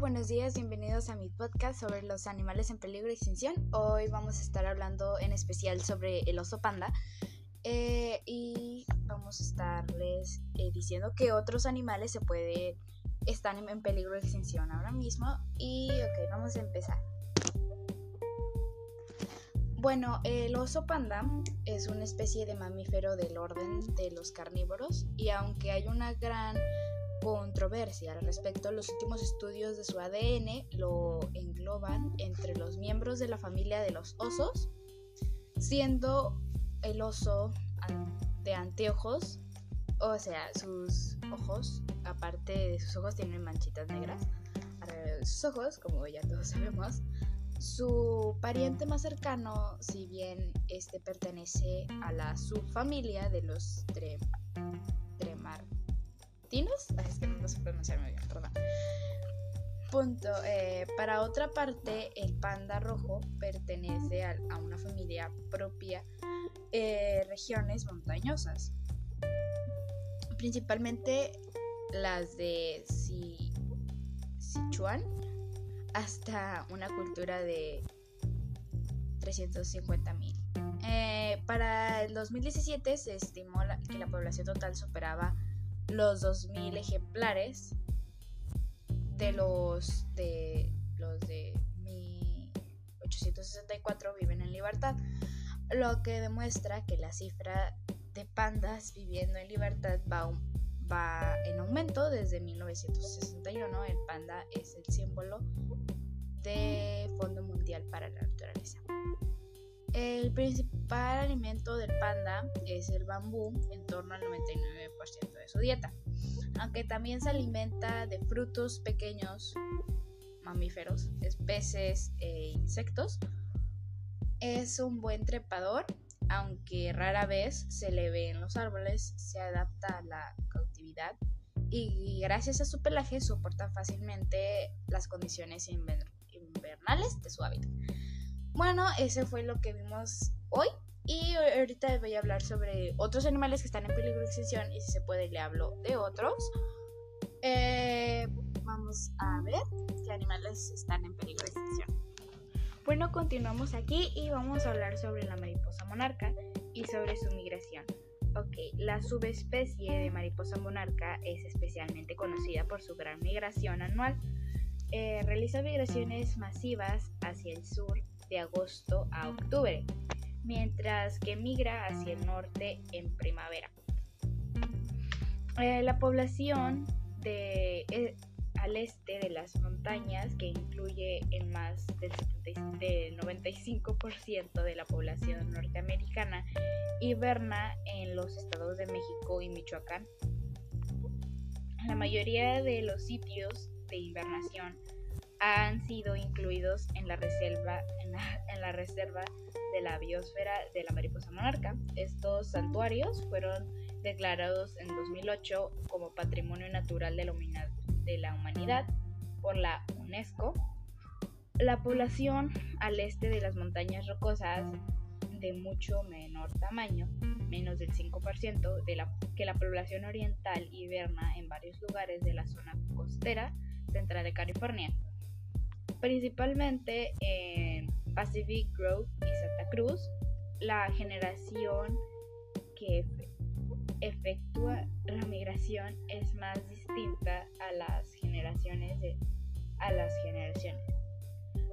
Buenos días, bienvenidos a mi podcast sobre los animales en peligro de extinción. Hoy vamos a estar hablando en especial sobre el oso panda eh, y vamos a estarles eh, diciendo que otros animales se pueden están en peligro de extinción ahora mismo y ok, vamos a empezar. Bueno, el oso panda es una especie de mamífero del orden de los carnívoros y aunque hay una gran controversia al respecto, los últimos estudios de su ADN lo engloban entre los miembros de la familia de los osos, siendo el oso de anteojos, o sea, sus ojos, aparte de sus ojos, tienen manchitas negras alrededor de sus ojos, como ya todos sabemos. Su pariente más cercano, si bien este pertenece a la subfamilia de los es que no sé pronunciar bien, perdón. Punto. Eh, para otra parte, el panda rojo pertenece a, una familia propia eh, regiones montañosas, principalmente las de Sichuan, hasta una cultura de 350.000. Eh, para el 2017 se estimó que la población total superaba los 2.000 ejemplares de los de los de 1864 viven en libertad, lo que demuestra que la cifra de pandas viviendo en libertad va, va en aumento desde 1961. El panda es el símbolo de Fondo Mundial para la Naturaleza. El principal alimento del panda es el bambú, en torno al 99% de su dieta, aunque también se alimenta de frutos pequeños, mamíferos, peces e insectos. Es un buen trepador, aunque rara vez se le ve en los árboles, se adapta a la cautividad y gracias a su pelaje soporta fácilmente las condiciones invernales de su hábitat. Bueno, ese fue lo que vimos hoy. Y ahorita voy a hablar sobre otros animales que están en peligro de extinción. Y si se puede, le hablo de otros. Eh, vamos a ver qué animales están en peligro de extinción. Bueno, continuamos aquí y vamos a hablar sobre la mariposa monarca y sobre su migración. Ok, la subespecie de mariposa monarca es especialmente conocida por su gran migración anual. Eh, realiza migraciones masivas hacia el sur de agosto a octubre, mientras que migra hacia el norte en primavera. Eh, la población de, eh, al este de las montañas, que incluye en más del, del 95% de la población norteamericana, hiberna en los estados de México y Michoacán. La mayoría de los sitios de hibernación han sido incluidos en la reserva, en la, reserva de la biosfera de la mariposa monarca. Estos santuarios fueron declarados en 2008 como Patrimonio Natural de la, Humanidad por la UNESCO. La población al este de las montañas rocosas de mucho menor tamaño, menos del 5% de la, que la población oriental hiberna en varios lugares de la zona costera central de California principalmente en Pacific Grove y Santa Cruz, la generación que efectúa la migración es más distinta a las generaciones de, a las generaciones.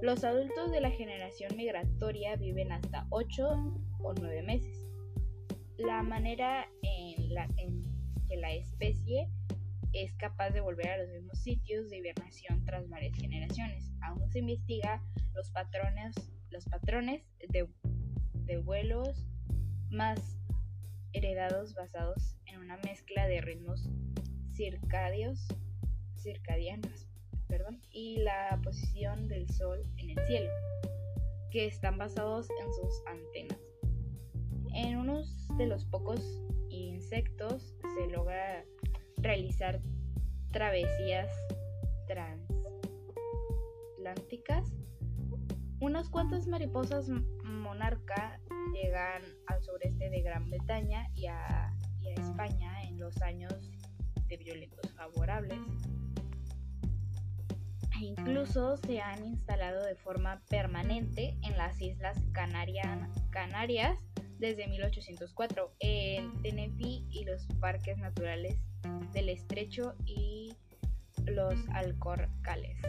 Los adultos de la generación migratoria viven hasta 8 o 9 meses. La manera en, la, en que la especie es capaz de volver a los mismos sitios de hibernación tras varias generaciones. Aún se investiga los patrones, los patrones de, de vuelos más heredados basados en una mezcla de ritmos circadianos y la posición del sol en el cielo, que están basados en sus antenas. En unos de los pocos insectos realizar travesías transatlánticas. Unas cuantas mariposas monarca llegan al sureste de Gran Bretaña y a, España en los años de violentos favorables. e incluso se han instalado de forma permanente en las Islas Canarias desde 1804, en Tenerife y los parques naturales del Estrecho y los Alcorcales,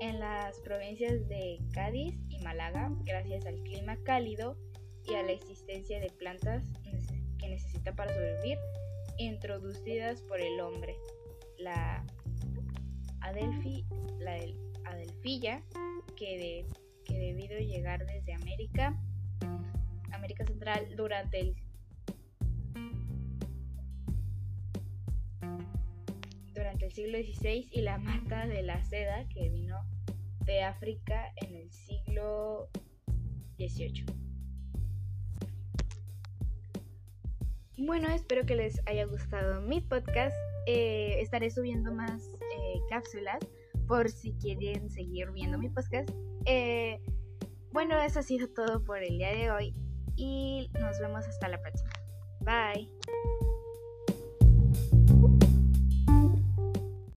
En las provincias de Cádiz y Málaga, gracias al clima cálido y a la existencia de plantas que necesita para sobrevivir, introducidas por el hombre, la Adelfi, la Adelfilla, que, que debido llegar desde América, América Central durante el durante el siglo XVI y la mata de la seda que vino de África en el siglo XVIII. Bueno, espero que les haya gustado mi podcast. Eh, estaré subiendo más eh, cápsulas por si quieren seguir viendo mi podcast. Eh, bueno, eso ha sido todo por el día de hoy y nos vemos hasta la próxima. Bye.